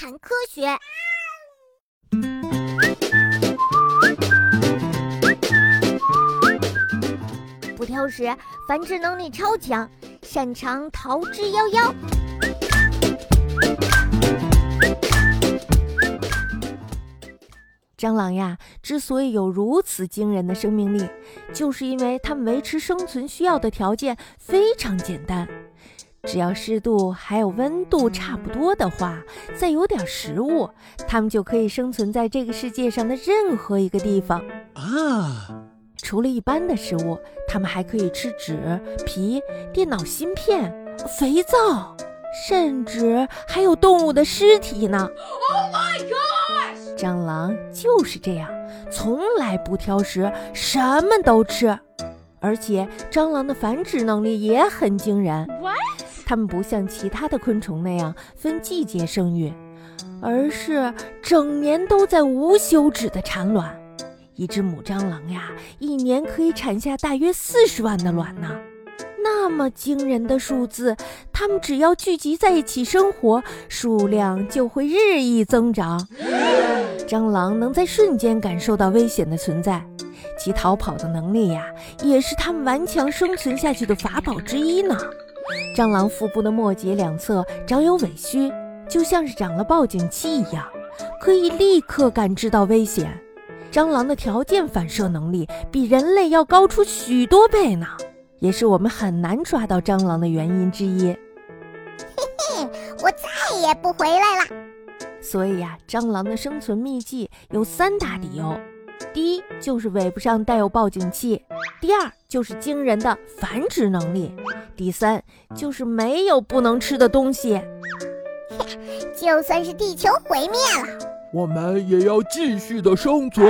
谈科学。不挑食，繁殖能力超强，擅长逃之夭夭。蟑螂呀，之所以有如此惊人的生命力，就是因为它们维持生存需要的条件非常简单。只要湿度还有温度差不多的话，再有点食物，它们就可以生存在这个世界上的任何一个地方啊。除了一般的食物，它们还可以吃纸、皮、电脑芯片、肥皂，甚至还有动物的尸体呢。Oh my god！蟑螂就是这样，从来不挑食，什么都吃，而且蟑螂的繁殖能力也很惊人。它们不像其他的昆虫那样分季节生育，而是整年都在无休止的产卵。一只母蟑螂呀，一年可以产下大约四十万的卵呢。那么惊人的数字，它们只要聚集在一起生活，数量就会日益增长。蟑螂能在瞬间感受到危险的存在，其逃跑的能力呀，也是它们顽强生存下去的法宝之一呢。蟑螂腹部的末节两侧长有尾须，就像是长了报警器一样，可以立刻感知到危险。蟑螂的条件反射能力比人类要高出许多倍呢，也是我们很难抓到蟑螂的原因之一。嘿嘿，我再也不回来了。所以呀，蟑螂的生存秘籍有三大理由：第一，就是尾巴上带有报警器；第二，就是惊人的繁殖能力。第三就是没有不能吃的东西，就算是地球毁灭了，我们也要继续的生存。